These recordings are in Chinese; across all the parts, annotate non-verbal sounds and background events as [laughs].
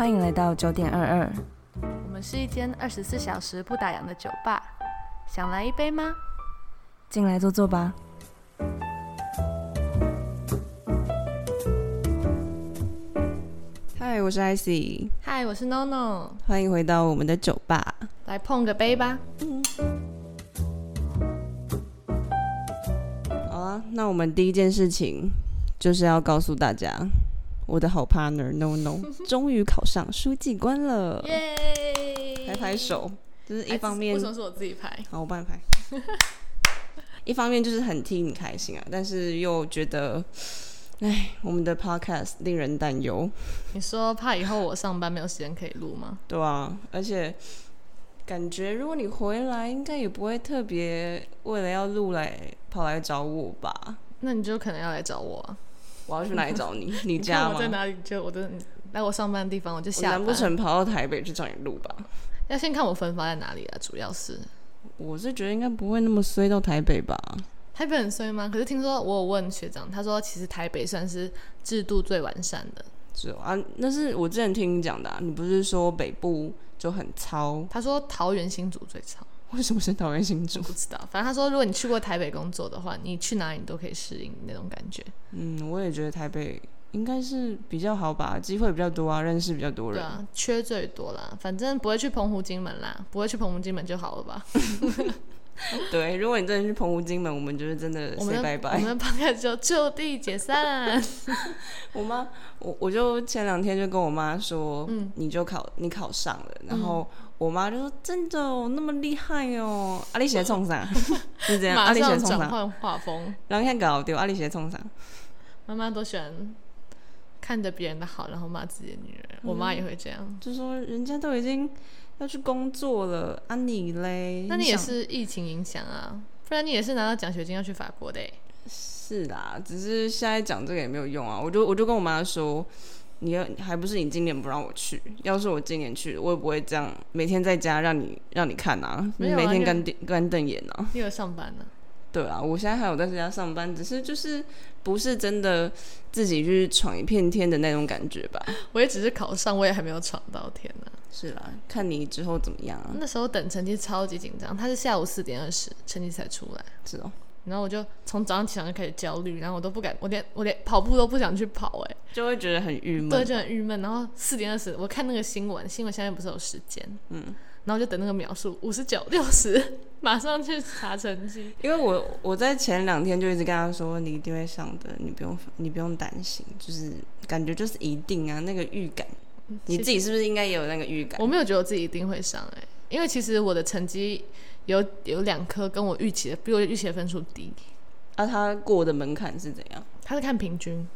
欢迎来到九点二二。我们是一间二十四小时不打烊的酒吧，想来一杯吗？进来坐坐吧。嗨，我是 IC，嗨，我是 NONO，欢迎回到我们的酒吧。来碰个杯吧。好啊，那我们第一件事情就是要告诉大家，我的好 partner No No [laughs] 终于考上书记官了，耶！拍拍手。就是一方面为，什么是我自己拍？好，我帮你拍。[laughs] 一方面就是很替你开心啊，但是又觉得，哎，我们的 podcast 令人担忧。你说怕以后我上班没有时间可以录吗？对啊，而且感觉如果你回来，应该也不会特别为了要录来跑来找我吧？那你就可能要来找我啊。我要去哪里找你？你 [laughs] 你家吗？我在哪里？就我的来我上班的地方，我就我下班。难不成跑到台北去找你录吧？要先看我分发在哪里啊？主要是我是觉得应该不会那么衰到台北吧？台北很衰吗？可是听说我有问学长，他说其实台北算是制度最完善的。是哦啊，那是我之前听你讲的、啊，你不是说北部就很糙？他说桃园新竹最长。[laughs] 为什么是桃园新竹？不知道，反正他说，如果你去过台北工作的话，你去哪里你都可以适应那种感觉。嗯，我也觉得台北应该是比较好吧，机会比较多啊，认识比较多人。对啊，缺最多啦，反正不会去澎湖、金门啦，不会去澎湖、金门就好了吧？[laughs] 对，如果你真的去澎湖、金门，我们就是真的我们 say 的拜拜。我们朋友就就地解散。[laughs] 我妈，我我就前两天就跟我妈说，嗯你就考你考上了，然后我妈就说真的哦，那么厉害哦，阿丽写冲啥？[laughs] 是这样，阿马丽写冲啥？上转换画风，然后看搞丢，阿丽写冲啥？妈妈都喜欢看着别人的好，然后骂自己的女儿。我妈也会这样。就说人家都已经要去工作了，啊你嘞？那你也是疫情影响啊，不然你也是拿到奖学金要去法国的欸。是啦，只是现在讲这个也没有用啊。我就我就跟我妈说，你要还不是你今年不让我去，要是我今年去，我也不会这样每天在家让你让你看啊，每天干瞪干瞪眼啊。你有上班呢、对啊，我现在还有在家上班，只是就是不是真的自己去闯一片天的那种感觉吧。[laughs] 我也只是考上，我也还没有闯到天呢、是啦，看你之后怎么样啊。那时候等成绩超级紧张，他是下午四点二十成绩才出来，是哦，然后我就从早上起床就开始焦虑，然后我都不敢，我连我连跑步都不想去跑、哎，就会觉得很郁闷。对，就很郁闷。然后四点二十，我看那个新闻，新闻下面不是有时间，嗯，然后就等那个秒数五十九、六十，[laughs] 马上去查成绩。因为我我在前两天就一直跟他说，你一定会上的，你不用你不用担心，就是感觉就是一定啊，那个预感，你自己是不是应该也有那个预感？我没有觉得我自己一定会上、哎，因为其实我的成绩有有两科跟我预期的比我预期的分数低，啊，他过的门槛是怎样？他是看平均，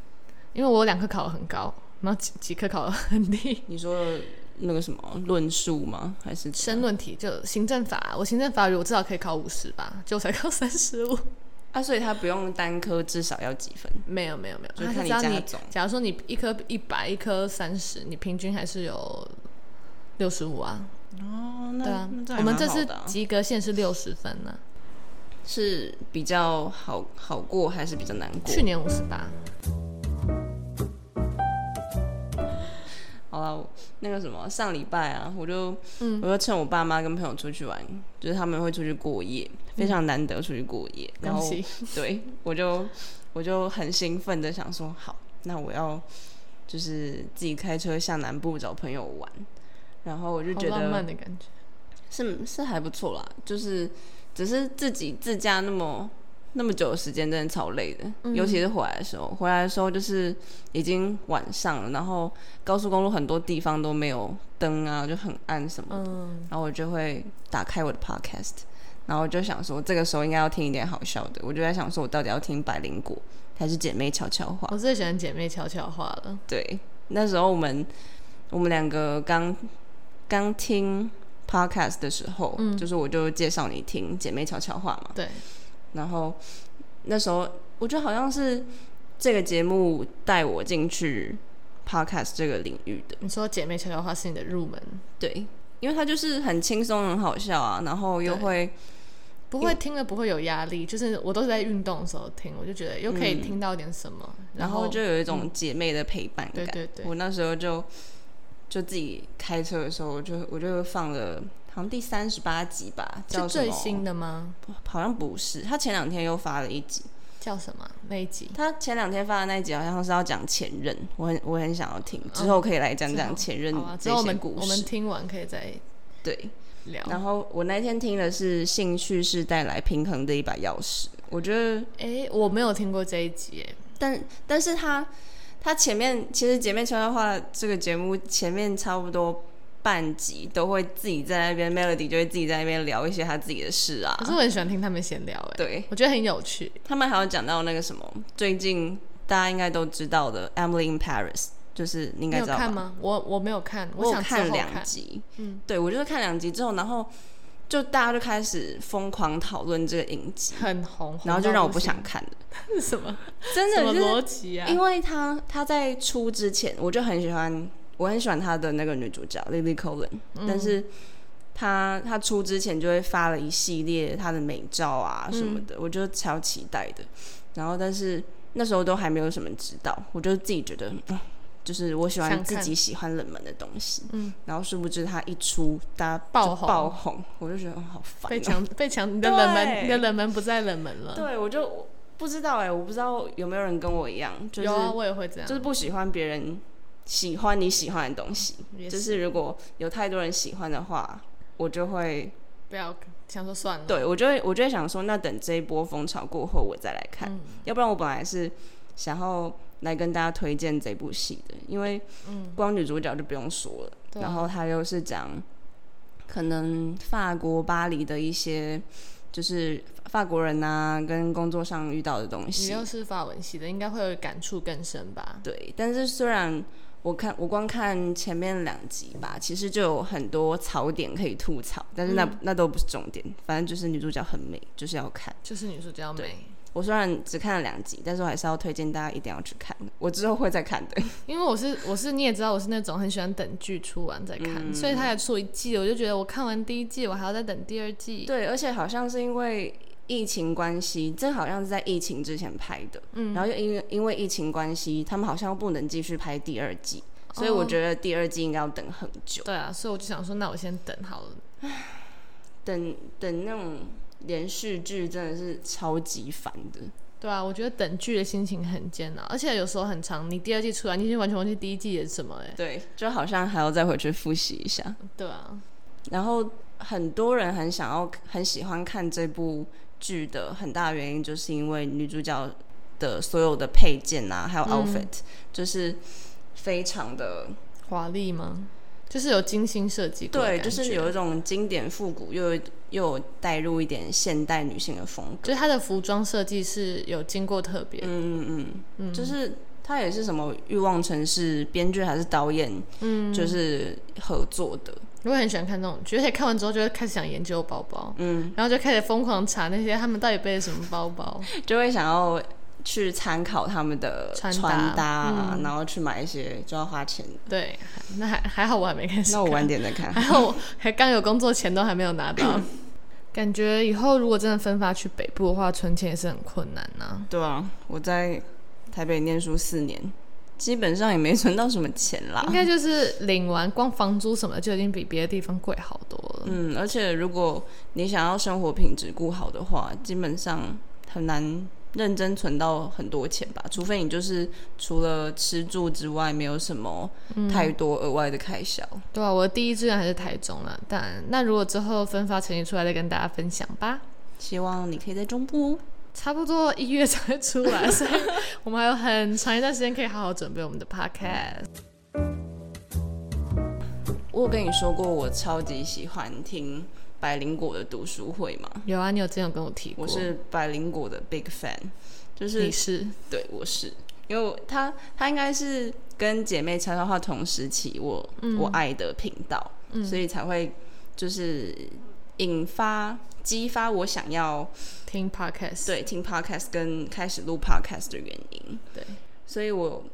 因为我有两科考的很高，然后几几科考的很低。你说那个什么论述吗？还是申论题就行政法，我行政法语我至少可以考五十吧，就我才考三十五。啊？所以他不用单科至少要几分？没有没有没有，就看你加总假如说你一科一百，一科三十，你平均还是有六十五啊。哦，那对啊我们这次及格线是六十分呢、是比较好好过还是比较难过？去年五十八。好了，那个什么，上礼拜啊，我就、嗯我就趁我爸妈跟朋友出去玩，就是他们会出去过夜，非常难得出去过夜，然后！对我就我就很兴奋的想说，好，那我要就是自己开车向南部找朋友玩，然后我就觉得漫的感觉。是是还不错啦，就是只是自己自驾那么那么久的时间，真的超累的。嗯尤其是回来的时候，回来的时候就是已经晚上了，然后高速公路很多地方都没有灯啊，就很暗什么的。嗯，然后我就会打开我的 podcast，然后就想说，这个时候应该要听一点好笑的。我就在想说，我到底要听百灵果还是姐妹悄悄话？我最喜欢姐妹悄悄话了。对，那时候我们我们两个刚刚听 podcast 的时候，嗯。就是我就介绍你听姐妹悄悄话嘛，对，然后那时候我觉得好像是这个节目带我进去 podcast 这个领域的，你说姐妹悄悄话是你的入门，对，因为它就是很轻松、很好笑啊，然后又会不会听了不会有压力，就是我都是在运动的时候听，我就觉得又可以听到点什么，嗯然后后就有一种姐妹的陪伴感。对对对。我那时候就就自己开车的时候，我就我就放了好像第三十八集吧，叫？是最新的吗？好像不是，他前两天又发了一集。叫什么那一集？他前两天发的那一集好像是要讲前任，我很我很想要听，之后可以来讲讲前任这后我们些故事。我们听完可以再对，聊。然后我那天听的是兴趣是带来平衡的一把钥匙，我觉得，哎，我没有听过这一集，哎，但但是他他前面其实姐妹悄悄话这个节目前面差不多半集都会自己在那边 Melody 就会自己在那边聊一些他自己的事啊。可，是我很喜欢听他们闲聊，哎，对。我觉得很有趣。他们还有讲到那个什么，最近大家应该都知道的 Emily in Paris，就是你应你该知道看吗？我我没有看，我想看。后两集，嗯，对我就是看两集之后，然后就大家就开始疯狂讨论这个影集，很红，然后就让我不想看了，是什么真的就是逻辑啊？因为他他在出之前，我就很喜欢，我很喜欢他的那个女主角 Lily Collin，、但嗯是他他出之前就会发了一系列他的美照啊什么嗯的，我就超期待的。然后但是那时候都还没有什么知道，我就自己觉得，嗯，就是我喜欢自己喜欢冷门的东西。嗯，然后殊不知他一出，大家爆红爆红，我就觉得、哦、好烦、[laughs] 被哦。强被强，你的冷门，你的冷门不再冷门了。对，我就不知道哎、我不知道有没有人跟我一样，就是有啊，我也会这样，就是不喜欢别人喜欢你喜欢的东西。也就是如果有太多人喜欢的话，我就会不要想说算了。对我就会我就会想说，那等这一波风潮过后我再来看，嗯要不然我本来是想要来跟大家推荐这部戏的，因为嗯，光女主角就不用说了，然后她又是讲可能法国巴黎的一些。就是法国人呐、跟工作上遇到的东你西，又是法文系的，应该会有感触更深吧？对，但是虽然我看我光看前面两集吧，其实就有很多槽点可以吐槽，但是那、嗯那都不是重点，反正就是女主角很美，就是要看。就是女主角美，我虽然只看了两集，但是我还是要推荐大家一定要去看，我之后会再看的。[laughs] 因为我是我是你也知道我是那种很喜欢等剧出完再看，嗯所以他也出一季，我就觉得我看完第一季，我还要再等第二季。对，而且好像是因为疫情关系，这好像是在疫情之前拍的，嗯，然后又因为因为疫情关系，他们好像不能继续拍第二季，所以我哦觉得第二季应该要等很久。对啊，所以我就想说，那我先等好了。等等那种连续剧真的是超级烦的。对啊，我觉得等剧的心情很煎熬，而且有时候很长。你第二季出来，你已经完全忘记第一季演什么哎、对，就好像还要再回去复习一下。对啊，然后很多人很想要、很喜欢看这部剧的很大原因，就是因为女主角的所有的配件啊，还有 outfit，、就是非常的华丽吗？就是有精心设计过对，就是有一种经典复古，又有又有带入一点现代女性的风格。就是她的服装设计是有经过特别，嗯嗯嗯，嗯就是她也是什么欲望城市编剧还是导演，嗯，就是合作的。我也很喜欢看这种剧，而且看完之后就会开始想研究包包，嗯，然后就开始疯狂查那些他们到底背了什么包包。[laughs] 就会想要去参考他们的穿搭然后去买一些就要花钱的。对，那还还好，我还没开始。那我晚点再看。还好我还刚有工作，钱都还没有拿到。[laughs] 感觉以后如果真的分发去北部的话，存钱也是很困难呐、对啊，我在台北念书四年，基本上也没存到什么钱啦应。该就是领完光房租什么的就已经比别的地方贵好多了。嗯，而且如果你想要生活品质顾好的话，基本上很难认真存到很多钱吧，除非你就是除了吃住之外，没有什么太多额外的开销。对啊，我的第一志愿还是台中了。但那如果之后分发成绩出来，再跟大家分享吧。希望你可以在中部哦。差不多一月才会出来，所以我们还有很长一段时间可以好好准备我们的 podcast。我有跟你说过，我超级喜欢听百灵果的读书会嘛，有啊，你有之前有跟我提过，我是百灵果的 big fan，就是你是？对我是，因为他他应该是跟姐妹悄悄话同时期我、我爱的频道，所以才会就是引发激发我想要听 podcast，对听 podcast 跟开始录 podcast 的原因。对，所以我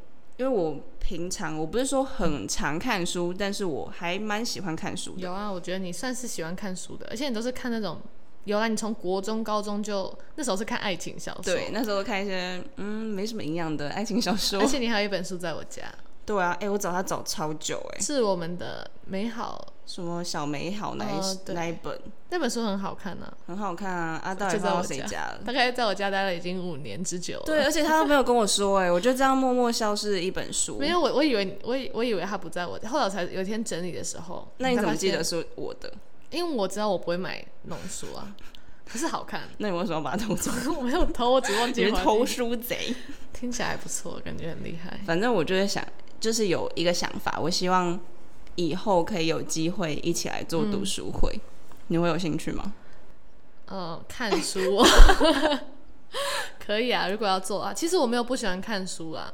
因为我平常我不是说很常看书，但是我还蛮喜欢看书的。有啊，我觉得你算是喜欢看书的，而且你都是看那种。有啊，你从国中、高中就那时候是看爱情小说，对，那时候看一些嗯没什么营养的爱情小说而。且你还有一本书在我家，对啊，哎、我找他找超久哎、是我们的美好什么小美好那一、哦那一本那本书很好看呢、很好看啊，啊，到底就在放到谁家家了？大概在我家待了已经五年之久了。对，而且他都没有跟我说哎、我就这样默默消失了一本书。没有我我以为我以我以为他不在我家，后来才有一天整理的时候，那你怎么记得？是我的？因为我知道我不会买那种书啊，[laughs] 可是好看。[laughs] 那你为什么要把它偷走？[laughs] 我没有偷，我只忘记偷书贼。听起来还不错，感觉很厉害。反正我就是想，就是有一个想法，我希望以后可以有机会一起来做读书会。你会有兴趣吗？呃，看书 [laughs] 可以啊，如果要做啊，其实我没有不喜欢看书啊，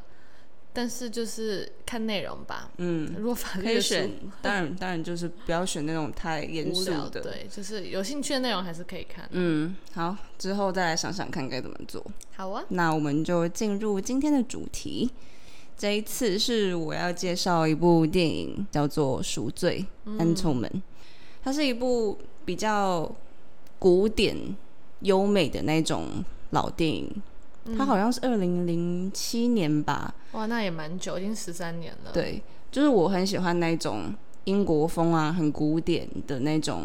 但是就是看内容吧。嗯，如果法可以选，当然当然就是不要选那种太严肃，的。对，就是有兴趣的内容还是可以看。嗯，好，之后再来想想看该怎么做。好啊，那我们就进入今天的主题。这一次是我要介绍一部电影，叫做《赎罪》（Atonement）。它是一部比较古典、优美的那种老电影。它好像是二零零七年吧？哇，那也蛮久，已经十三年了。，对，就是我很喜欢那种英国风啊，很古典的那种，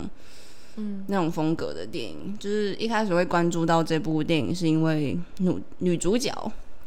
嗯，那种风格的电影。就是一开始会关注到这部电影，是因为女女主角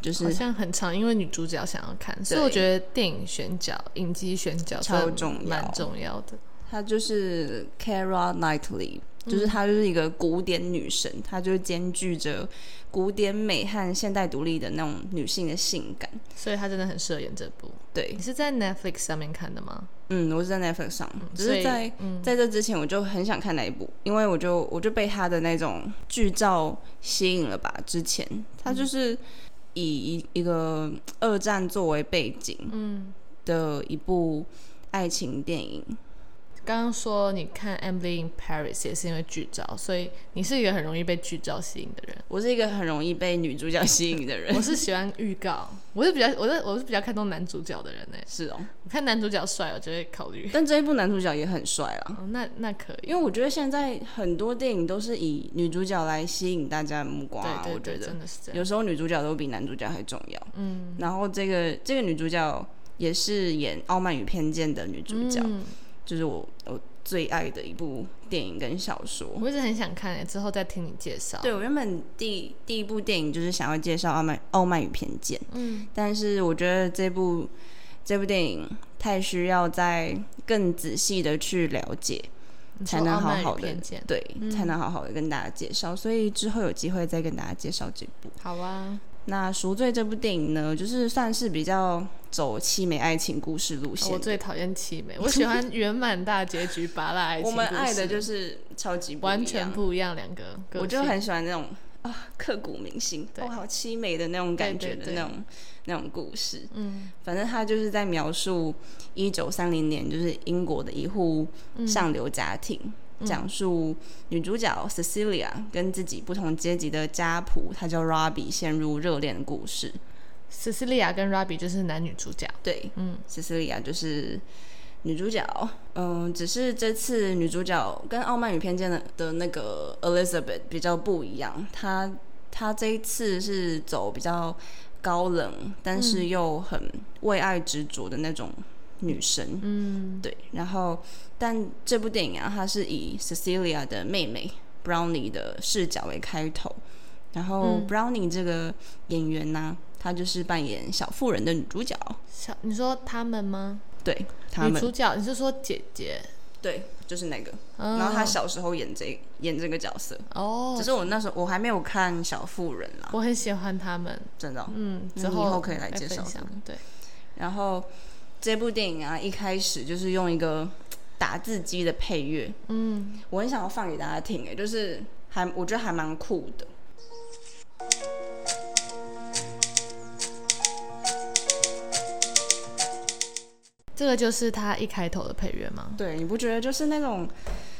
就是好像很长，因为女主角想要看，所以我觉得电影选角、影集选角超重要蛮重要的。她就是 Cara Knightley，就是她就是一个古典女神，她就兼具着古典美和现代独立的那种女性的性感。所以她真的很适合演这部。对你，是在 Netflix 上面看的吗？嗯，我是在 Netflix 上，只是在、嗯在这之前我就很想看那一部，因为我就我就被她的那种剧照吸引了吧。之前她就是以一一个二战作为背景嗯，的一部爱情电影。刚刚说你看《Emily in Paris》也是因为剧照，所以你是一个很容易被剧照吸引的人。我是一个很容易被女主角吸引的人 [laughs] 我，是喜欢预告，我是比较我是我是比较看重男主角的人呢。是哦。我看男主角帅，我就会考虑。但这一部男主角也很帅啦。哦，那那可以。因为我觉得现在很多电影都是以女主角来吸引大家的目光啊，对对对，我觉得真的是这样。有时候女主角都比男主角还重要。嗯，然后这个这个女主角也是演《傲慢与偏见》的女主角，嗯就是我我最爱的一部电影跟小说。我一直很想看诶，之后再听你介绍。对我原本第第一部电影就是想要介绍《傲慢傲慢与偏见》，嗯，但是我觉得这部这部电影太需要再更仔细的去了解，才能好好的。对，才能好好的跟大家介绍。所以之后有机会再跟大家介绍这部。好啊，那《赎罪》这部电影呢，就是算是比较走凄美爱情故事路线。的。我最讨厌凄美，我喜欢 [laughs] 圆满大结局、拔拉爱情我们爱的就是超级不一样。完全，不一样两个。我就很喜欢那种啊刻骨铭心，对。哦好凄美的那种感觉的那种那种故事。嗯。反正他就是在描述一九三零年，就是英国的一户嗯。上流家庭，讲述女主角 Cecilia 跟自己不同阶级的家仆，她叫 Robbie 陷入热恋的故事。Cecilia 跟 Robbie 就是男女主角。对，嗯，Cecilia 就是女主角。嗯，只是这次女主角跟《傲慢与偏见的》的那个 Elizabeth 比较不一样，她她这一次是走比较高冷，但是又很为爱执着的那种女生。嗯，对，然后但这部电影啊，它是以 Cecilia 的妹妹 Brownie 的视角为开头，然后嗯 Brownie 这个演员呢、她就是扮演小妇人的女主角，小你说他们吗？对他们，女主角，你是说姐姐？对，就是那个。嗯、然后她小时候演这演这个角色，哦只，是我那时候我还没有看小妇人啦，我很喜欢他们。真的哦、嗯，那之后你以后可以来介绍。对，然后这部电影啊，一开始就是用一个打字机的配乐，嗯，我很想要放给大家听，哎，就是还我觉得还蛮酷的。这个就是他一开头的配乐吗？对，你不觉得就是那种，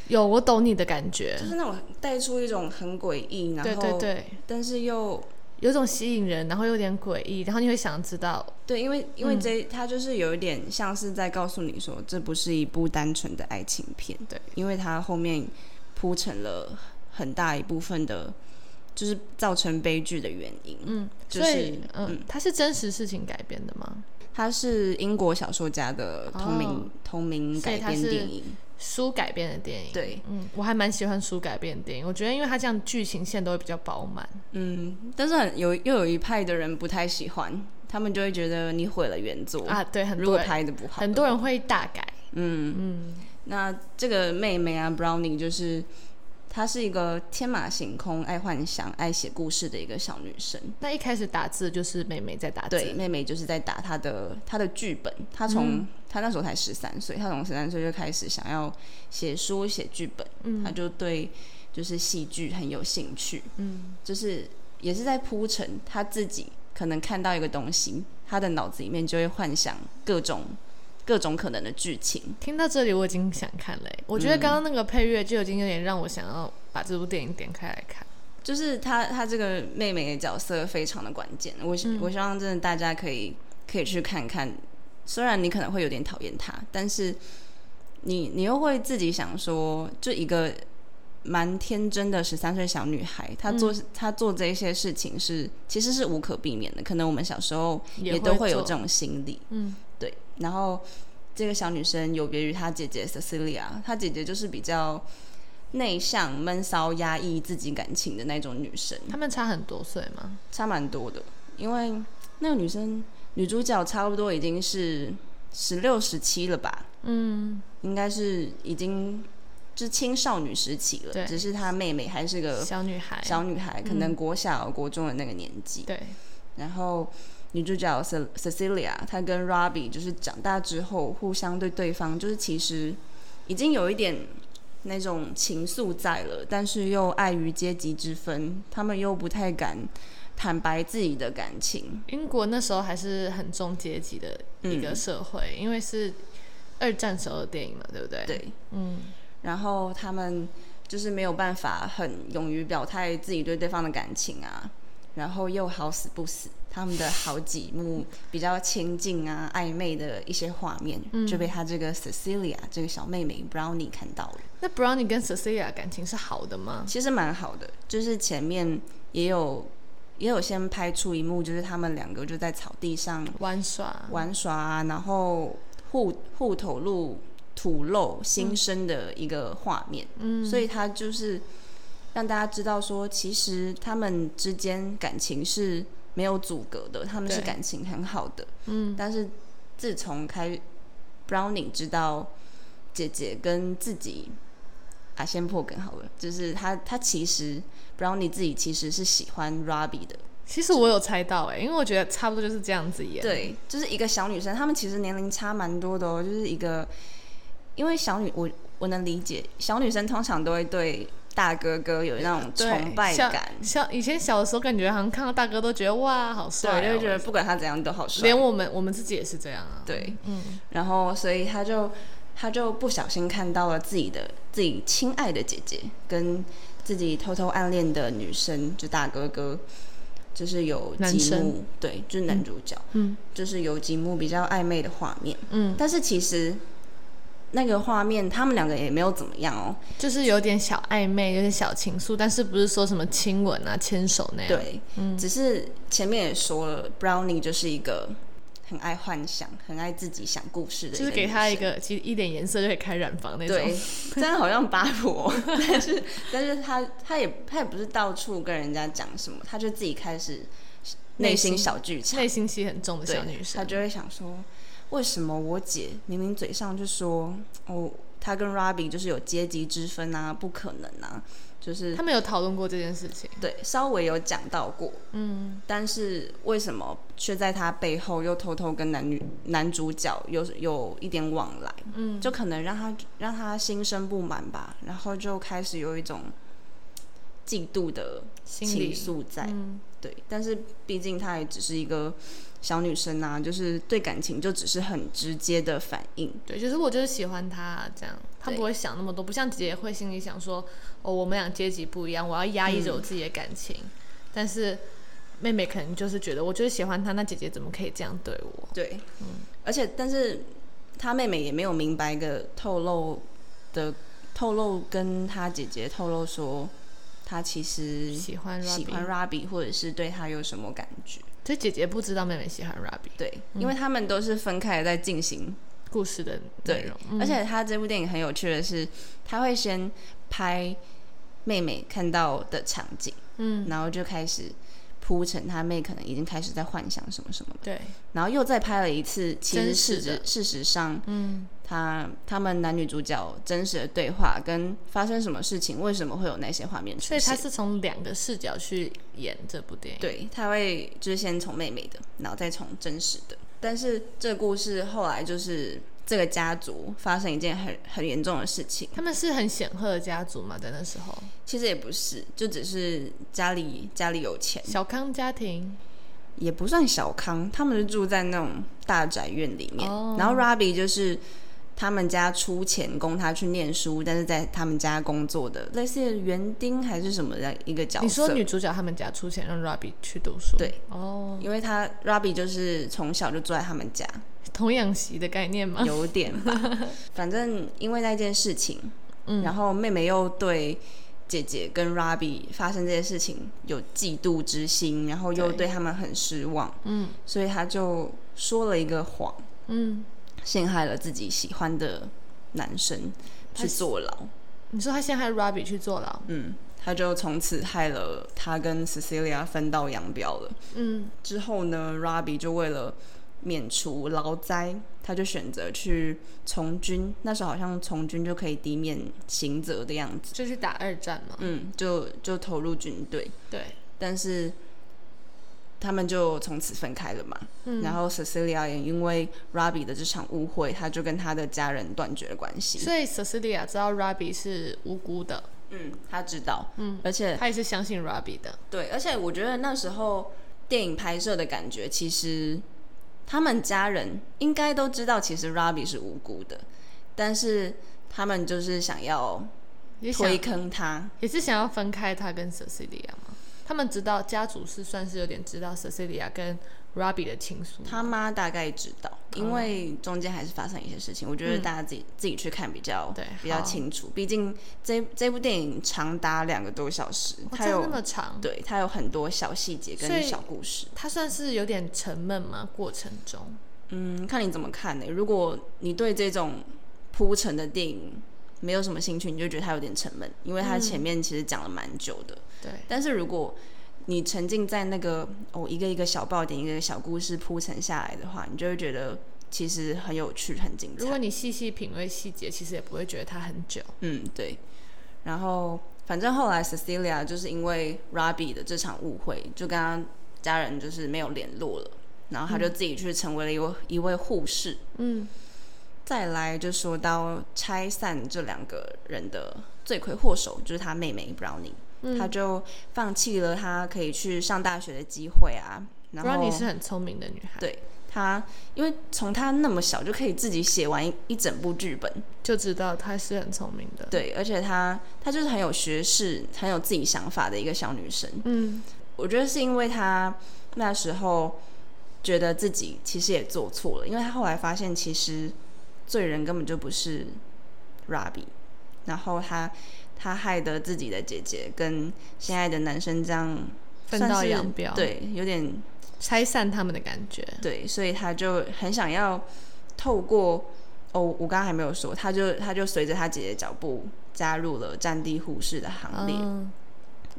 有，我懂你的感觉就。是那种带出一种很诡异，然对后对对，但是又有种吸引人，然后有点诡异，然后你会想知道，对，因为因为嗯这、它就是有一点像是在告诉你说，这不是一部单纯的爱情片，对，因为它后面铺成了很大一部分的，就是造成悲剧的原因。嗯，就所以是嗯，它是真实事情改编的吗？它是英国小说家的同名、哦同名改编电影。书改编的电影。对，嗯，我还蛮喜欢书改编的电影，我觉得因为它这样剧情线都会比较饱满。嗯，但是很有又有一派的人不太喜欢，他们就会觉得你毁了原作啊，对，很如果多拍的不好，很多人会大改。嗯嗯，那这个妹妹啊，Browning 就是她是一个天马行空、爱幻想、爱写故事的一个小女生。那一开始打字就是妹妹在打字，对，妹妹就是在打她的她的剧本。她从、嗯她那时候才十三岁，她从十三岁就开始想要写书、写剧本。嗯她就对就是戏剧很有兴趣。嗯，就是也是在铺陈她自己可能看到一个东西，她的脑子里面就会幻想各种各种可能的剧情。听到这里我已经想看了欸，我觉得刚刚那个配乐就已经有点让我想要把这部电影点开来看。就是她她这个妹妹的角色非常的关键，我希、我希望真的大家可以可以去看看。虽然你可能会有点讨厌她，但是你你又会自己想说，就一个蛮天真的十三岁小女孩，她做、她做这些事情是其实是无可避免的。可能我们小时候也都会有这种心理，嗯，对。然后这个小女生有别于她姐姐 Cecilia，她姐姐就是比较内向、闷骚、压抑自己感情的那种女生，他们差很多岁吗？差蛮多的。因为那个女生女主角差不多已经是十六、十七了吧，嗯，应该是已经就是青少女时期对了，只是她妹妹还是个小女孩，小女孩，可能国小、国中的那个年纪。对，然后女主角 Ce- Cecilia，她跟 Robbie 就是长大之后互相对对方，就是其实已经有一点那种情愫在了，但是又碍于阶级之分，他们又不太敢坦白自己的感情。英国那时候还是很重阶级的一个社会，因为是二战时候的电影嘛，对不对？，对，嗯，然后他们就是没有办法很勇于表态自己对对方的感情啊，然后又好死不死，他们的好几幕比较亲近啊、暧昧的一些画面，就被他这个 Cecilia 这个小妹妹 Brownie 看到了。那 Brownie 跟 Cecilia 感情是好的吗？其实蛮好的，就是前面也有也有先拍出一幕，就是他们两个就在草地上玩耍，玩耍啊，然后互互吐露吐露心声的一个画面。嗯，所以他就是让大家知道说，其实他们之间感情是没有阻隔的，他们是感情很好的。嗯，但是自从开 Browning 知道姐姐跟自己啊，先破梗好了，就是他他其实 Brownie 自己其实是喜欢 Robbie 的，其实我有猜到哎、因为我觉得差不多就是这样子演。，对，就是一个小女生，她们其实年龄差蛮多的哦，就是一个，因为小女我我能理解，小女生通常都会对大哥哥有那种崇拜小感，像以前小的时候感觉好像看到大哥都觉得哇好帅、就会觉得不管他怎样都好帅。连，我们我们自己也是这样。啊。对，嗯，然后所以他就他就不小心看到了自己的自己亲爱的姐姐跟自己偷偷暗恋的女生，就大哥哥，就是有几幕，对，就是男主角，嗯。就是有几幕比较暧昧的画面，嗯，但是其实那个画面他们两个也没有怎么样哦，就是有点小暧昧，有点小情愫，但是不是说什么亲吻啊、牵手那样。，对，嗯只是前面也说了，Brownie 就是一个很爱幻想、很爱自己想故事的，就是给他一。个其实一点颜色就可以开染房那种。对，[laughs] 真的好像八婆，但是但是他他也他也不是到处跟人家讲什么，他就自己开始内心小剧场，内心戏很重的小女生。他就会想说，为什么我姐明明嘴上就说哦，她跟 Robbie 就是有阶级之分啊，不可能啊，就是他们有讨论过这件事情。对稍微有讲到过，嗯，但是为什么却在她背后又偷偷跟男女男主角有有一点往来？嗯，就可能让她让她心生不满吧，然后就开始有一种嫉妒的情愫在。嗯，对，但是毕竟她也只是一个小女生啊，就是对感情就只是很直接的反应。对，就是我就是喜欢他这样，他不会想那么多，不像姐姐会心里想说，哦，我们俩阶级不一样，我要压抑着嗯我自己的感情。但是妹妹可能就是觉得，我就是喜欢他，那姐姐怎么可以这样对我？对，嗯而且但是她妹妹也没有明白个透露的透露，跟她姐姐透露说，她其实喜欢喜欢 Robbie，或者是对他有什么感觉。所以姐姐不知道妹妹喜欢 Robbie 对，因为他们都是分开在进行故事的内容，，嗯。而且他这部电影很有趣的是，他会先拍妹妹看到的场景，嗯，然后就开始铺陈他妹可能已经开始在幻想什么什么的，对，然后又再拍了一次，其实事的实事实上，嗯，他他们男女主角真实的对话跟发生什么事情，为什么会有那些画面出现。所以？他是从两个视角去演这部电影，对，他会就是先从妹妹的，然后再从真实的。但是这个故事后来就是这个家族发生一件很很严重的事情，他们是很显赫的家族嘛，在那时候，其实也不是，就只是家里家里有钱，小康家庭，也不算小康，他们是住在那种大宅院里面。哦。然后 Robbie 就是他们家出钱供他去念书，但是在他们家工作的类似园丁还是什么的一个角色。你说女主角他们家出钱让 Robbie 去读书，对，哦，因为他 Robbie 就是从小就住在他们家，童养媳的概念吗？有点吧。[laughs] 反正因为那件事情，嗯然后妹妹又对姐姐跟 Robbie 发生这件事情有嫉妒之心，然后又对对他们很失望，嗯所以她就说了一个谎，嗯，陷害了自己喜欢的男生去坐牢。你说她陷害 Robbie 去坐牢，嗯，他就从此害了他跟 Cecilia 分道扬镳了。嗯，之后呢，Robbie 就为了免除劳灾，他就选择去从军。那时候好像从军就可以抵免刑责的样子。就去打二战嘛，嗯，就就投入军队，对，但是他们就从此分开了嘛。嗯然后 Cecilia 也因为 Robbie 的这场误会，他就跟他的家人断绝了关系。所以 Cecilia 知道 Robbie 是无辜的，嗯，他知道，嗯，而且他也是相信 Robbie 的，对，而且我觉得那时候电影拍摄的感觉，其实他们家人应该都知道，其实 Robbie 是无辜的，但是他们就是想要也想推坑他。也是想要分开他跟 Cecilia 嘛。他们知道家族是算是有点知道 Cecilia 跟 Robbie 的情愫，他妈大概知道，因哦为中间还是发生一些事情，我觉得大家自己、自己去看比较嗯对比较清楚。毕竟这这部电影长达两个多小时，哦它有那么长，对它有很多小细节跟小故事。它算是有点沉闷吗，过程中，嗯，看你怎么看呢、如果你对这种铺陈的电影没有什么兴趣，你就觉得它有点沉闷，因为它前面其实讲了蛮久的。对，但是如果你沉浸在那个哦一个一个小爆点、一个小故事铺陈下来的话，你就会觉得其实很有趣、很精彩。如果你细细品味细节，其实也不会觉得它很久。嗯，对。然后反正后来 Cecilia 就是因为 Robbie 的这场误会，就跟他家人就是没有联络了，然后他就自己去成为了一位、一位护士。嗯，再来就说到拆散这两个人的罪魁祸首，就是他妹妹 Brownie，、嗯他就放弃了他可以去上大学的机会啊。然后 Brownie 是很聪明的女孩，对她，因为从她那么小就可以自己写完一一整部剧本，就知道她是很聪明的。，对，而且她她就是很有学识、很有自己想法的一个小女生。嗯，我觉得是因为她那时候觉得自己其实也做错了，因为她后来发现其实罪人根本就不是 Robbie，然后她她害得自己的姐姐跟心爱的男生这样分道扬镳对，有点拆散他们的感觉。对，所以他就很想要透过哦，我刚刚还没有说，他就他就随着他姐姐脚步加入了战地护士的行列。嗯，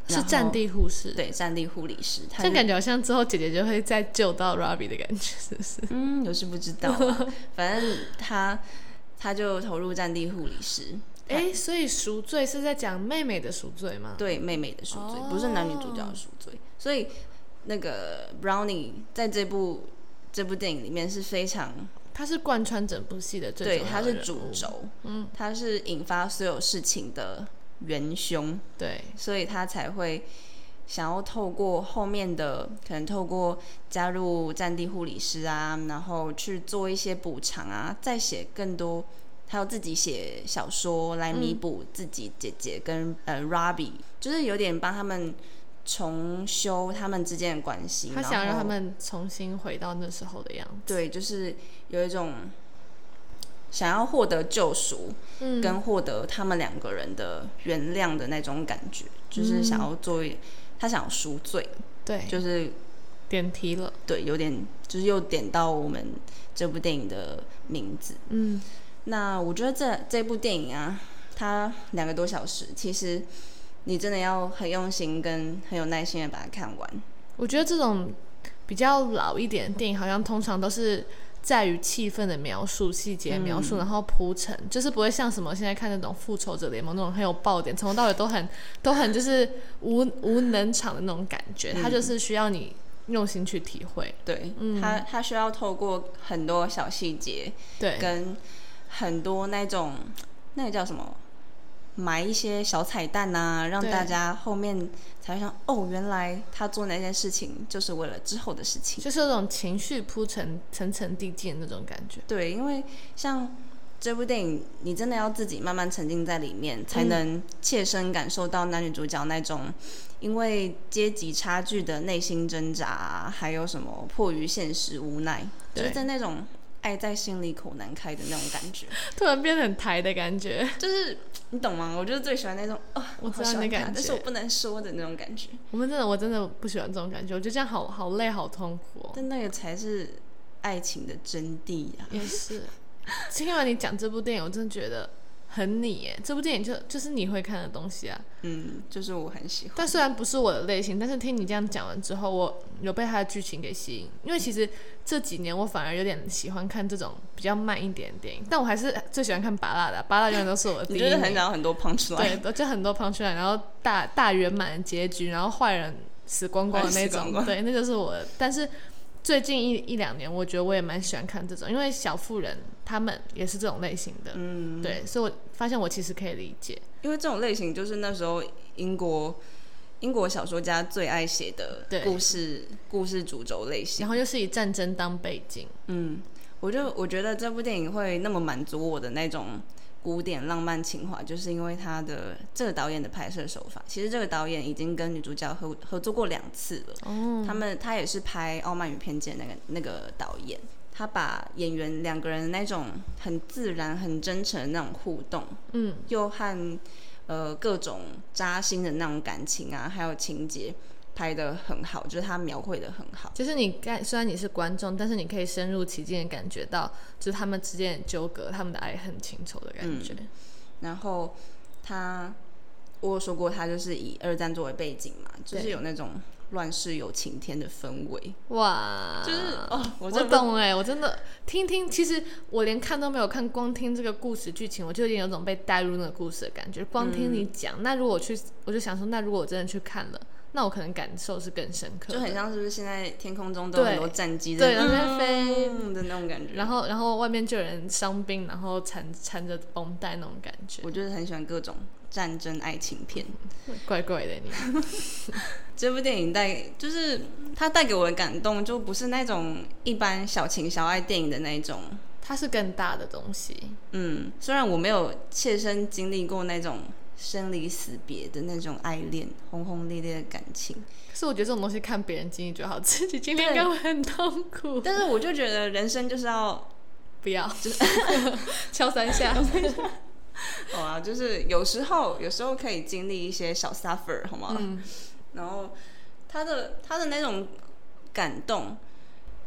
是战地护士。，对，战地护理师，她就这感觉好像之后姐姐就会再救到 Robbie 的感觉，是不是？嗯，我是不知道啊，[laughs] 反正他他就投入战地护理师，哎、所以赎罪是在讲妹妹的赎罪吗？对妹妹的赎罪，不是男女主角的赎罪，所以那个 Brownie 在这部这部电影里面是非常他是贯穿整部戏的最对，他是。主轴，嗯，他是引发所有事情的元凶，对，所以他才会想要透过后面的，可能透过加入战地护理师啊，然后去做一些补偿啊，再写更多，还有自己写小说来弥补自己姐姐跟、呃 Robbie，就是有点帮他们重修他们之间的关系，他想让他们重新回到那时候的样子。对，就是有一种想要获得救赎，嗯跟获得他们两个人的原谅的那种感觉，就是想要做一，他想要赎罪，对，就是点题了。对，有点就是又点到我们这部电影的名字。嗯，那我觉得这这部电影啊，它两个多小时，其实你真的要很用心跟很有耐心的把它看完。我觉得这种比较老一点的电影，好像通常都是在于气氛的描述、细节描述，然后铺陈，就是不会像什么现在看那种《复仇者联盟》那种很有爆点，从头到尾都很都很就是无无能场的那种感觉。它就是需要你用心去体会。对，它它需要透过很多小细节，对，跟很多那种那个叫什么？埋一些小彩蛋呐，让大家后面才会想哦，原来他做那件事情就是为了之后的事情，就是那种情绪铺陈、层层递进那种感觉。对，因为像这部电影，你真的要自己慢慢沉浸在里面，才能切身感受到男女主角那种因为阶级差距的内心挣扎，还有什么迫于现实无奈，就是在那种。爱在心里口难开的那种感觉，突然变得很台的感觉，就是你懂吗？我就是最喜欢那种啊，我知道你感觉，但是我不能说的那种感觉。我们真的，我真的不喜欢这种感觉，我觉得这样好好累，好痛苦。但那个才是爱情的真谛呀！也是，[laughs] 听完你讲这部电影，我真的觉得。很你耶，这部电影就就是你会看的东西啊。嗯，就是我很喜欢。但虽然不是我的类型，但是听你这样讲完之后，我有被它的剧情给吸引。因为其实这几年我反而有点喜欢看这种比较慢一点的电影，但我还是最喜欢看拔辣的，拔辣永远都是我的第一。就是很想很多 punch line，对，就很多 punch line，然后大大圆满的结局，然后坏人死光光的那种，[laughs] 对，那就是我。但是最近一一两年，我觉得我也蛮喜欢看这种，因为小妇人。他们也是这种类型的，嗯，对，所以我发现我其实可以理解，因为这种类型就是那时候英国英国小说家最爱写的故事故事主轴类型，然后又是以战争当背景，嗯，我就我觉得这部电影会那么满足我的那种古典浪漫情怀，就是因为他的这个导演的拍摄手法，其实这个导演已经跟女主角合合作过两次了，哦，他们他也是拍《傲慢与偏见》那个那个导演。他把演员两个人那种很自然、很真诚的那种互动，嗯，又和呃各种扎心的那种感情啊，还有情节拍的很好，就是他描绘的很好。就是你看，虽然你是观众，但是你可以深入其境的感觉到，就是他们之间的纠葛，他们的爱恨情仇的感觉。然后他，我有说过，他就是以二战作为背景嘛，就是有那种。乱世有晴天的氛围，哇！就是哦，我懂哎，我真的听听，其实我连看都没有看，光听这个故事剧情，我就已经有种被带入那个故事的感觉。光听你讲，那如果去，我就想说，那如果我真的去看了，那我可能感受是更深刻。就很像是不是现在天空中都有很多战机在那飞的那种感觉，然后然后外面就有人伤兵，然后缠缠着绷带那种感觉。我就是很喜欢各种。战争爱情片，[laughs] 怪怪的你。[laughs] 这部电影带就是它带给我的感动，就不是那种一般小情小爱电影的那种，它是更大的东西。嗯，虽然我没有切身经历过那种生离死别的那种爱恋、轰轰烈烈的感情，可是我觉得这种东西看别人经历就好，自己经历应该会很痛苦。但是我就觉得人生就是要不要，就 [laughs] 是敲三下。[laughs] 好啊，就是有时候，有时候可以经历一些小 suffer，好吗？嗯。然后他的他的那种感动，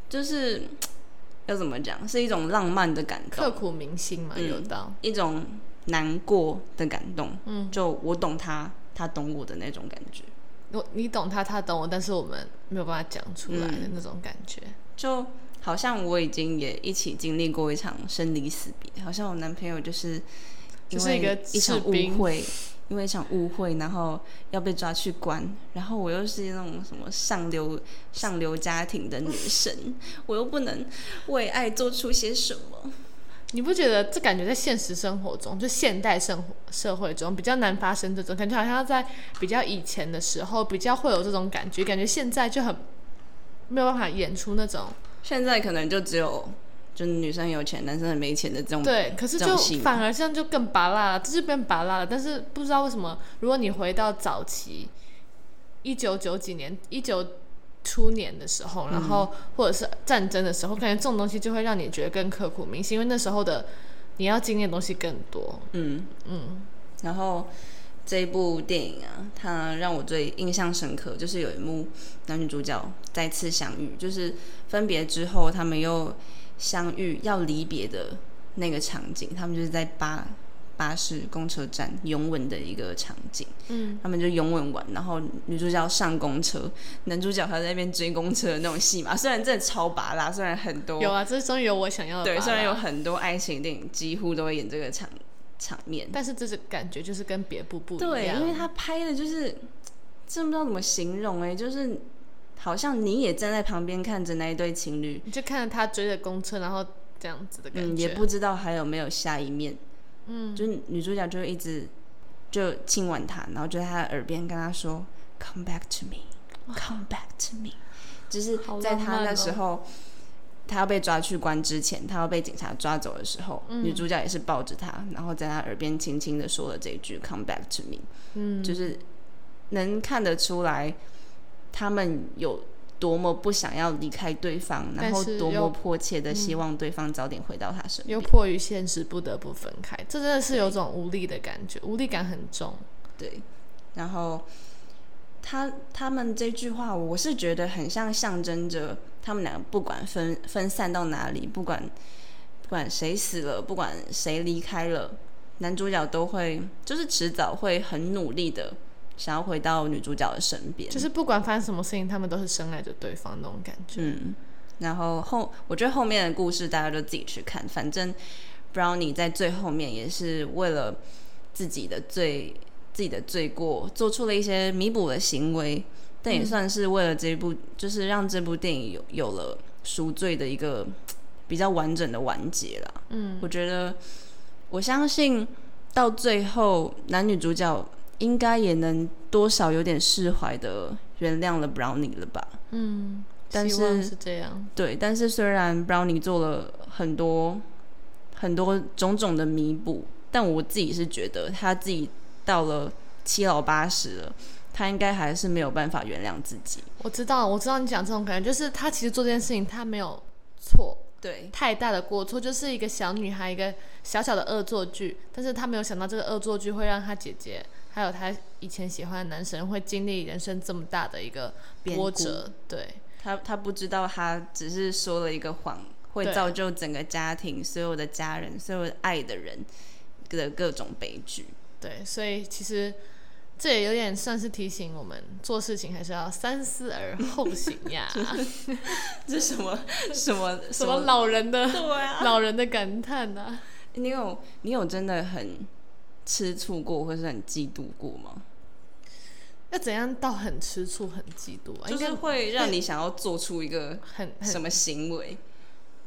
就是要怎么讲，是一种浪漫的感动，刻骨铭心嘛，有到一种难过的感动。嗯，就我懂他，他懂我的那种感觉。我你懂他，他懂我，但是我们没有办法讲出来的那种感觉，就好像我已经也一起经历过一场生离死别，好像我男朋友就是。就是一个一场误会，因为一场误会，然后要被抓去关，然后我又是那种什么上流上流家庭的女神，[laughs] 我又不能为爱做出些什么？你不觉得这感觉在现实生活中，就现代生活社会中比较难发生这种感觉？好像在比较以前的时候比较会有这种感觉，感觉现在就很没有办法演出那种。现在可能就只有。就是女生有钱，男生很没钱的这种对，可是就反而这样就更拔辣了，这就变拔辣了。但是不知道为什么，如果你回到早期一九九几年、一九初年的时候，然后或者是战争的时候，感觉这种东西就会让你觉得更刻骨铭心，因为那时候的你要经历的东西更多。嗯。嗯，然后这一部电影啊，它让我最印象深刻，就是有一幕男女主角再次相遇，就是分别之后他们又相遇要离别的那个场景，他们就是在巴巴士公车站拥吻的一个场景。嗯，他们就拥吻完，然后女主角上公车，男主角还在那边追公车的那种戏嘛。虽然真的超拔辣，虽然很多有啊，这终于有我想要的对，虽然有很多爱情电影几乎都会演这个场场面，但是这是感觉就是跟别部不一样，对，因为他拍的就是真不知道怎么形容哎、就是好像你也站在旁边看着那一对情侣，你就看着他追着公车，然后这样子的感觉，嗯，也不知道还有没有下一面，嗯，就是女主角就一直就亲吻他，然后就在他的耳边跟他说 “Come back to me, come back to me”，就是在他那时候。他要被抓去关之前，他要被警察抓走的时候，嗯。女主角也是抱着他，然后在他耳边轻轻的说了这一句 “Come back to me”，嗯，就是能看得出来他们有多么不想要离开对方，然后多么迫切的希望对方早点回到他身边又。迫于现实不得不分开，这真的是有种无力的感觉，无力感很重。对，然后他他们这句话，我是觉得很像象征着他们两个不管分分散到哪里，不管不管谁死了，不管谁离开了，男主角都会就是迟早会很努力的想要回到女主角的身边，就是不管发生什么事情，他们都是深爱着对方那种感觉。嗯，然后后我觉得后面的故事大家就自己去看，反正 Brownie 在最后面也是为了自己的罪自己的罪过做出了一些弥补的行为，但也算是为了这部，就是让这部电影有有了赎罪的一个比较完整的完结了。嗯，我觉得我相信到最后男女主角应该也能多少有点释怀的原谅了 Brownie 了吧。嗯，但是是这样。对，但是虽然 Brownie 做了很多很多种种的弥补，但我自己是觉得他自己到了七老八十了，他应该还是没有办法原谅自己。我知道，我知道你讲这种感觉，就是他其实做这件事情他没有错，对，太大的过错，就是一个小女孩一个小小的恶作剧，但是他没有想到这个恶作剧会让他姐姐还有他以前喜欢的男生会经历人生这么大的一个波折，对，他他不知道，他只是说了一个谎，会造就整个家庭、所有的家人、所有的爱的人的各种悲剧。对，所以其实这也有点算是提醒我们做事情还是要三思而后行呀。[laughs] 这什么什么 [laughs] 什么老人的？老人的感叹啊呐、你有你有真的很吃醋过，或是很嫉妒过吗？要怎样到很吃醋、很嫉妒啊？就是应该会让你想要做出一个很很什么行为？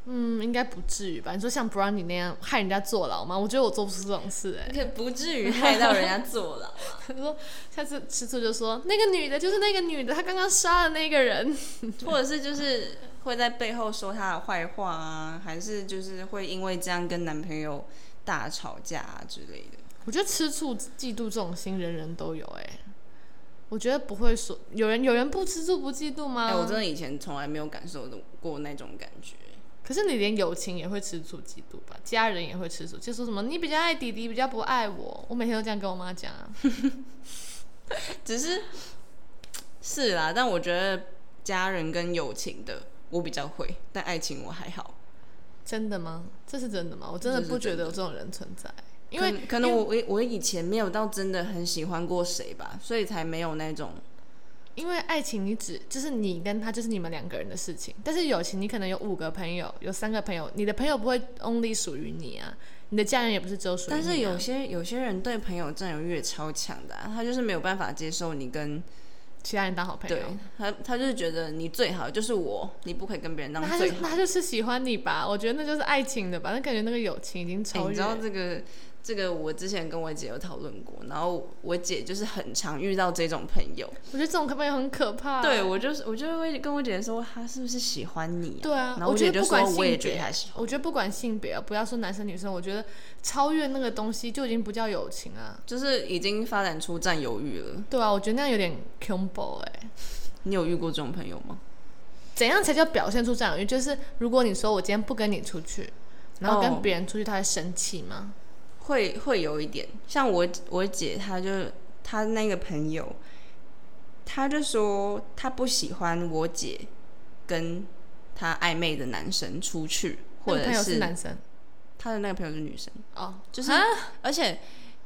嗯，应该不至于吧？你说像 Brownie 那样害人家坐牢吗？我觉得我做不出这种事哎、可不至于害到人家坐牢啊。[laughs] 他说下次吃醋就说那个女的就是那个女的，她刚刚杀了那个人。[laughs] 或者是就是会在背后说她的坏话啊，还是就是会因为这样跟男朋友大吵架啊之类的。我觉得吃醋、嫉妒这种心人人都有哎、我觉得不会说有人有人不吃醋不嫉妒吗？哎、我真的以前从来没有感受过那种感觉。可是你连友情也会吃醋嫉妒吧？家人也会吃醋，就说什么你比较爱弟弟，比较不爱我。我每天都这样跟我妈讲啊。[laughs] 只是是啦，但我觉得家人跟友情的我比较会，但爱情我还好。真的吗？这是真的吗？我真的不觉得有这种人存在，因为可能我我我以前没有到真的很喜欢过谁吧，所以才没有那种因为爱情你只就是你跟他就是你们两个人的事情，但是友情你可能有五个朋友，有三个朋友，你的朋友不会 only 属于你啊，你的家人也不是只有属于你、啊。但是有些有些人对朋友占有欲超强的、啊，他就是没有办法接受你跟其他人当好朋友对，他他就是觉得你最好就是我，你不可以跟别人当最好。就他就是喜欢你吧？我觉得那就是爱情的吧？那感觉那个友情已经哎超越。你知道这个这个我之前跟我姐有讨论过，然后我姐就是很常遇到这种朋友，我觉得这种朋友很可怕、对我就是我就会跟我姐说他是不是喜欢你、啊？对啊，然后我姐就觉得不管说我也性别觉得他喜，欢。我觉得不管性别，啊不要说男生女生，我觉得超越那个东西就已经不叫友情啊。就是已经发展出占有欲了。对啊，我觉得那样有点 combo 哎、你有遇过这种朋友吗？怎样才叫表现出占有欲？就是如果你说我今天不跟你出去，然后哦跟别人出去，他会生气吗？会会有一点，像我我姐她就她那个朋友，她就说她不喜欢我姐跟她暧昧的男生出去，或者是男生她的那个朋友是女生，哦，就是啊而且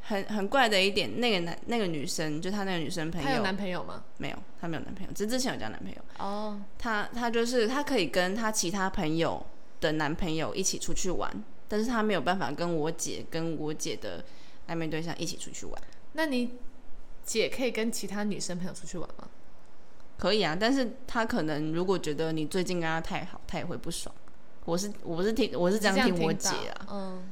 很很怪的一点，那个男那个女生，就她那个女生朋友她有男朋友吗？没有，她没有男朋友，只是之前有交男朋友。哦，她她就是她可以跟她其他朋友的男朋友一起出去玩，但是他没有办法跟我姐跟我姐的暧昧对象一起出去玩。那你姐可以跟其他女生朋友出去玩吗？可以啊，但是他可能如果觉得你最近跟他太好，他也会不爽。我是我是听我是这样听我姐啊，嗯，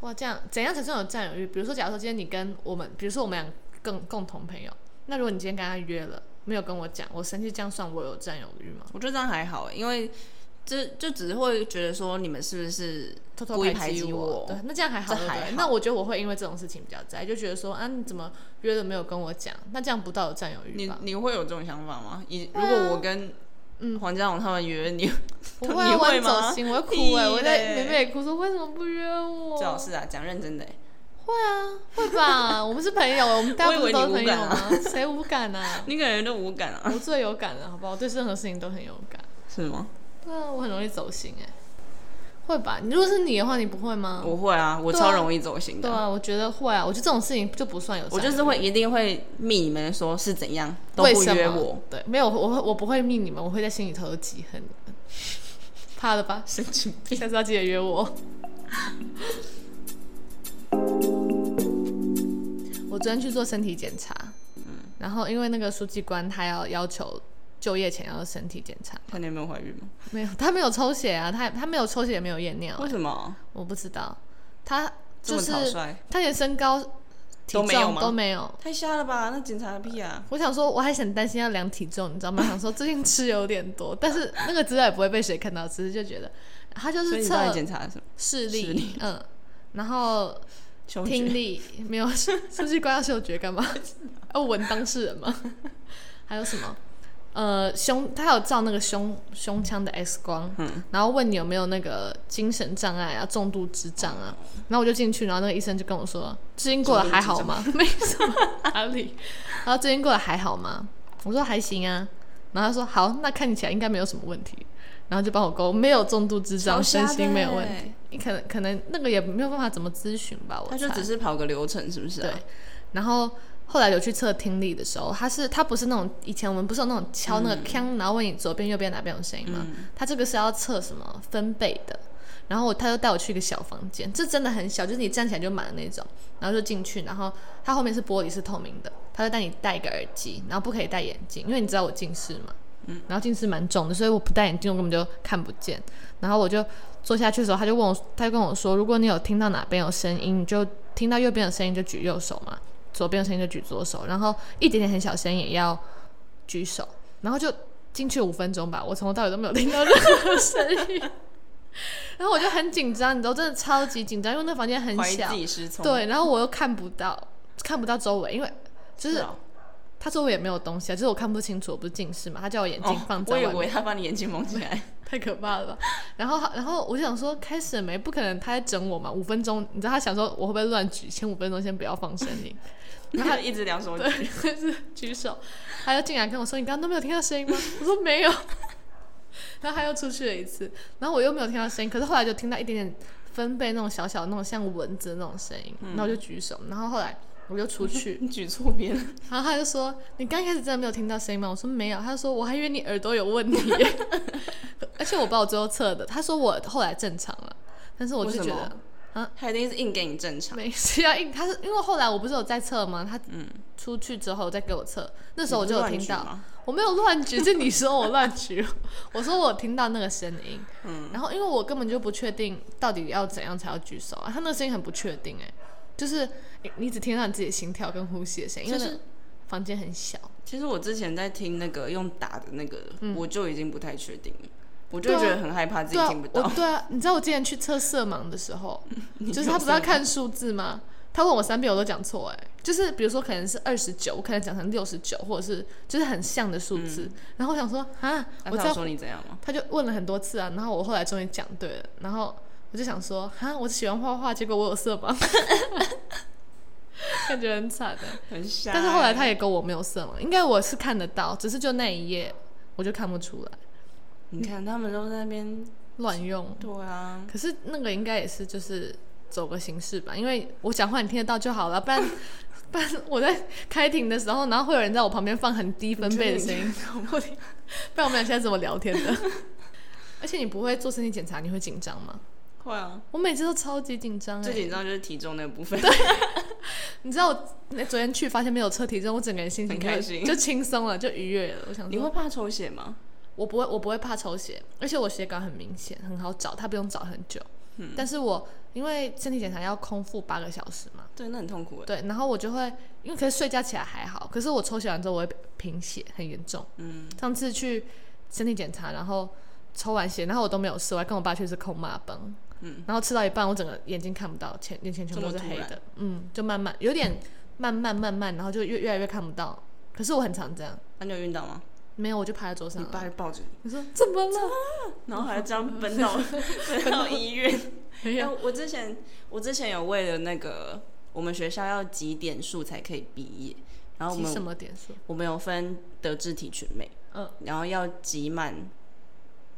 哇，这样怎样才算有占有欲？比如说，假如说今天你跟我们，比如说我们俩共共同朋友，那如果你今天跟他约了，没有跟我讲，我生气，这样算我有占有欲吗？我觉得这样还好欸，因为这就只是会觉得说你们是不是偷偷故意排挤我对，那这样还好，那我觉得我会因为这种事情比较在意，就觉得说啊，你怎么约了没有跟我讲？那这样不到有占有欲吧？你你会有这种想法吗？以如果我跟嗯黄家荣他们约你，不 [laughs] 会啊，我你会走吗心，我会哭屁哎、我在嘞美美哭说为什么不约我？最好是啊，讲认真的欸。会啊，会吧？我们是朋友，我们大家不是都是朋友吗？谁无感啊？[laughs] 你感觉都无感啊？我最有感了，好不好？我对任何事情都很有感。是吗？对啊，我很容易走心哎、会吧？如果是你的话，你不会吗？我会啊，我超容易走心的。对啊，我觉得会啊。我觉得这种事情就不算有我就是会一定会密你们说是怎样，都不约我，。对，没有，我我不会命你们，我会在心里头有记恨你们。怕了吧？神经病。下次要记得约我。我昨天去做身体检查，嗯然后因为那个书记官他要要求就业前要身体检查，看你有没有怀孕吗？没有，[laughs] 他没有抽血啊，他他没有抽血也没有验尿、为什么我不知道，他就是？他连身高、体重都没有。太瞎了吧？那检查个屁啊！我想说，我还很担心要量体重，你知道吗？[laughs] 想说最近吃有点多，但是那个资料也不会被谁看到，只是就觉得他就是测检查什么？视力，嗯，然后胸听？力没有，书记官要嗅觉干嘛？[laughs] 要闻当事人吗？还有什么？呃，胸，他有照那个胸胸腔的 X 光，嗯。然后问你有没有那个精神障碍啊、重度智障啊，然后我就进去，然后那个医生就跟我说，最近过得还好吗？[laughs] 没什么压力，然后最近过得还好吗？我说还行啊，然后他说好，那看起来应该没有什么问题，然后就帮我勾没有重度智障，身心没有问欸题，你可能可能那个也没有办法怎么咨询吧，我他就只是跑个流程，是不是、啊？对，然后后来有去测听力的时候，他是他不是那种以前我们不是有那种敲那个嗯锵、然后问你左边右边哪边有声音吗？他这个是要测什么分贝的。然后他就带我去一个小房间，这真的很小，就是你站起来就满的那种。然后就进去，然后它后面是玻璃，是透明的，他就带你戴一个耳机，然后不可以戴眼镜，因为你知道我近视嘛。嗯然后近视蛮重的，所以我不戴眼镜，我根本就看不见。然后我就坐下去的时候，他就问我，他就跟我说，如果你有听到哪边有声音，你就听到右边的声音就举右手嘛，左边的声音就举左手，然后一点点很小声也要举手。然后就进去五分钟吧，我从头到尾都没有听到任何声音。[laughs] 然后我就很紧张，你知道，真的超级紧张，因为那房间很小。对，然后我又看不到，看不到周围，因为就是哦他周围也没有东西啊，就是我看不清楚，我不是近视嘛，他叫我眼镜哦我以为他把你眼睛蒙起来，[laughs] 太可怕了吧？然后，然后我就想说，开始了没？不可能，他在整我嘛？五分钟，你知道他想说我会不会乱举？前五分钟先不要放声音，然后他一直两手举。对，是举手。他就进来跟我说：“你刚刚都没有听到声音吗？”我说：“没有。[laughs] ”然后他又出去了一次，然后我又没有听到声音，可是后来就听到一点点分贝那种小小的那种像蚊子的那种声音，然后我就举手，然后后来我就出去，[laughs] 你举错边，然后他就说：“你刚开始真的没有听到声音吗？”我说：“没有。”他就说：“我还以为你耳朵有问题。[laughs] ”而且我把我最后测的，他说我后来正常了，但是我就觉得么他一定是硬给你正常。没事要硬。他是因为后来我不是有在测吗？他嗯出去之后再给我测，那时候我就有听到，我没有乱举，是你说我乱举，[laughs] 我说我听到那个声音，嗯然后因为我根本就不确定到底要怎样才要举手啊，他那个声音很不确定哎，就是你你只听到你自己心跳跟呼吸的声音，因为就是那房间很小。其实我之前在听那个用打的那个，我就已经不太确定了，我就觉得很害怕自己听不到。我对啊，你知道我之前去测色盲的时候，[laughs] 就是他不是要看数字吗？他问我三遍我都讲错，哎，就是比如说可能是二十九，我可能讲成六十九，或者是就是很像的数字。然后我想说啊，我知道说你怎样吗？他就问了很多次啊，然后我后来终于讲对了，然后我就想说，啊，我喜欢画画，结果我有色盲，[laughs] 感觉很惨的。很傻。但是后来他也跟我没有色盲，应该我是看得到，只是就那一页我就看不出来，你看他们都在那边，乱用。对啊，可是那个应该也是就是走个形式吧，因为我讲话你听得到就好了，不然 [laughs] 不然我在开庭的时候，然后会有人在我旁边放很低分贝的声音，我听，不然我们俩现在怎么聊天的？[laughs] 而且你不会做身体检查，你会紧张吗？会啊。我每次都超级紧张、欸，最紧张就是体重那部分，对 [laughs] 你知道我那昨天去发现没有测体重，我整个人心情很开心就轻松了，就愉悦了。我想说，你会怕抽血吗？我不会，我不会怕抽血，而且我血管很明显，很好找，它不用找很久。嗯但是我因为身体检查要空腹八个小时嘛，对，那很痛苦哎。对，然后我就会因为可是睡觉起来还好，可是我抽血完之后我会贫血，很严重。嗯，上次去身体检查，然后抽完血，然后我都没有事，我还跟我爸去吃空麻崩。嗯，然后吃到一半，我整个眼睛看不到，前眼前全部都是黑的，嗯，就慢慢有点慢慢慢慢，然后就越越来越看不到。可是我很常这样，那你有晕倒吗？没有我就趴在桌上你。爸就抱着你，你说怎么了？然后还这样奔到 [laughs] 奔到医院。没有，我之前我之前有为了那个我们学校要几点数才可以毕业，然后我们什们么点数？我们有分德智体群美，嗯，然后要集满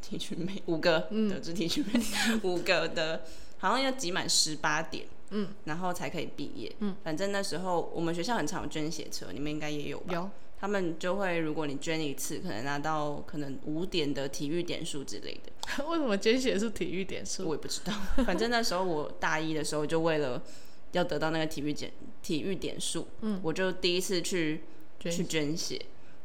体群美 [laughs] 五个，嗯德智体群美 [laughs] 五个的，好像要集满十八点，嗯，然后才可以毕业。嗯，反正那时候我们学校很常有捐血车，你们应该也有吧？有，他们就会，如果你捐一次，可能拿到可能五点的体育点数之类的，[laughs] 为什么捐血是体育点数？我也不知道。反正那时候我大一的时候，就为了要得到那个体育点体育点数，嗯，我就第一次去捐去捐血，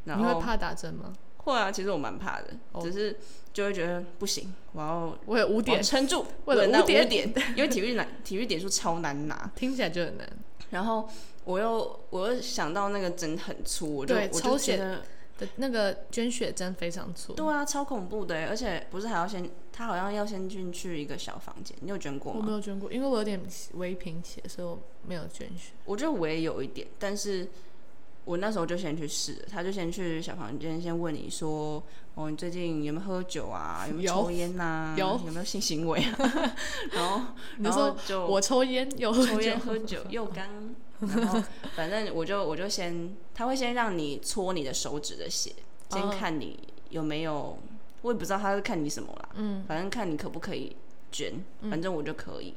然后你会怕打针吗？会啊，其实我蛮怕的，哦只是就会觉得不行，我要我有五点，撑住，为了那五点五点，因为体育难，体育点数超难拿。[laughs] 听起来就很难。然后我又我又想到那个针很粗，我就对我就抽血觉得的那个捐血针非常粗，对啊，超恐怖的，而且不是还要先，他好像要先进去一个小房间，你有捐过吗我没？有捐过，因为我有点微贫血，所以我没有捐血。我觉得我也有一点，但是我那时候就先去试，他就先去小房间先问你说，哦，你最近有没有喝酒啊？有没有有抽烟呐、有有没有性行为啊？[laughs] 然后然后就我抽烟又抽烟、喝酒又干，然后反正我就我就先，他会先让你搓你的手指的血，先哦。看你有没有，我也不知道他是看你什么啦，嗯，反正看你可不可以捐，反正我就可以。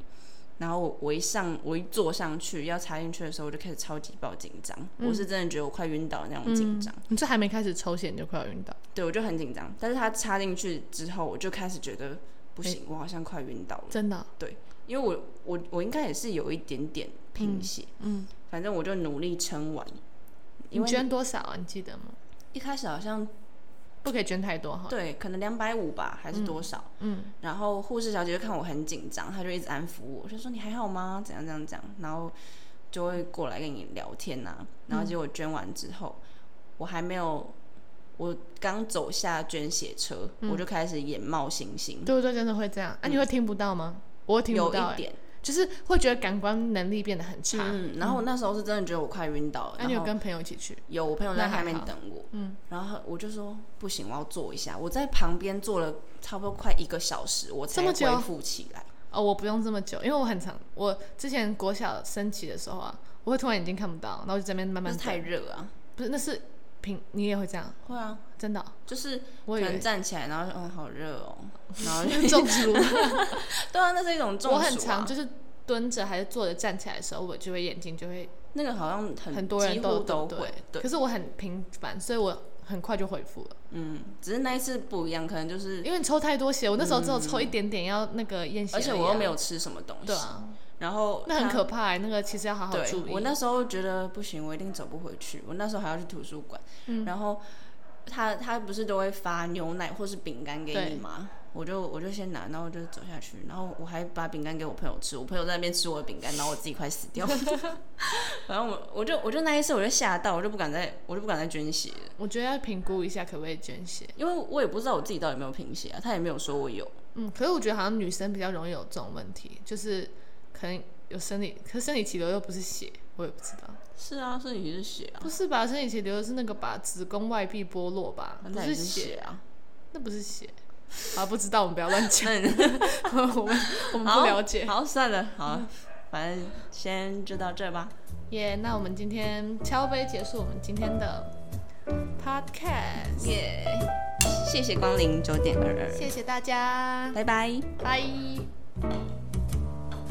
然后我我一上我一坐上去要插进去的时候，我就开始超级爆紧张，我是真的觉得我快晕倒那种紧张，你这还没开始抽血你就快要晕倒，对我就很紧张。但是他插进去之后，我就开始觉得不行，我好像快晕倒了。真的哦、因为我我我应该也是有一点点贫血，嗯，反正我就努力撑完。因你捐多少啊？你记得吗？一开始好像不可以捐太多哈。对，可能两百五吧，还是多少？嗯，然后护士小姐就看我很紧张，她就一直安抚我，就说你还好吗？怎样怎样怎样，然后就会过来跟你聊天呐、然后结果捐完之后，我还没有，我刚走下捐血车，我就开始眼冒星星，对不对？真的会这样。啊，你会听不到吗？我会听不有到、欸，一点，就是会觉得感官能力变得很差。嗯，然后我那时候是真的觉得我快晕倒了，那、你有跟朋友一起去？有我朋友在下那还好面等我，嗯，然后我就说不行，我要坐一下。我在旁边坐了差不多快一个小时，我才恢复起来。哦，我不用这么久，因为我很长。我之前国小升旗的时候啊，我会突然眼睛看不到，然后就在那边慢慢那太等热啊！不是，那是平，你也会这样，会啊，真的哦、就是可能我以为站起来，然后就嗯好热哦，[laughs] 然后就中暑。[laughs] 对啊，那是一种中暑、啊。我很常就是蹲着还是坐着站起来的时候，我就会眼睛就会那个好像很很多人都都对会，对可，是我很频繁，所以我很快就恢复了。嗯，只是那一次不一样，可能就是，因为你抽太多血，我那时候只有抽一点点，要那个验血、而且我又没有，吃什么东西，对啊，然后那很可怕、欸，那个其实要好好对注意。我那时候觉得不行，我一定走不回去。我那时候还要去图书馆，嗯然后他他不是都会发牛奶或是饼干给你吗？我就我就先拿，然后我就走下去，然后我还把饼干给我朋友吃，我朋友在那边吃我的饼干，然后我自己快死掉。[laughs] 反正我我就我就那一次我就吓到，我就不敢再我就不敢再捐血了，我觉得要评估一下可不可以捐血。因为我也不知道我自己到底有没有贫血啊，他也没有说我有。嗯，可是我觉得好像女生比较容易有这种问题，就是可能有生理，可是生理期流又不是血，我也不知道。是啊，是你是血啊，不是吧？生理期流的是那个把，子宫外壁剥落吧？不那也是血，啊。那不是血。啊，不知道，我们不要乱讲，[laughs] 我们我们不了解。好，算了，好了，反正先就到这吧。耶那我们今天敲杯结束我们今天的 podcast，耶、谢谢光临九点二二，谢谢大家，拜拜。拜。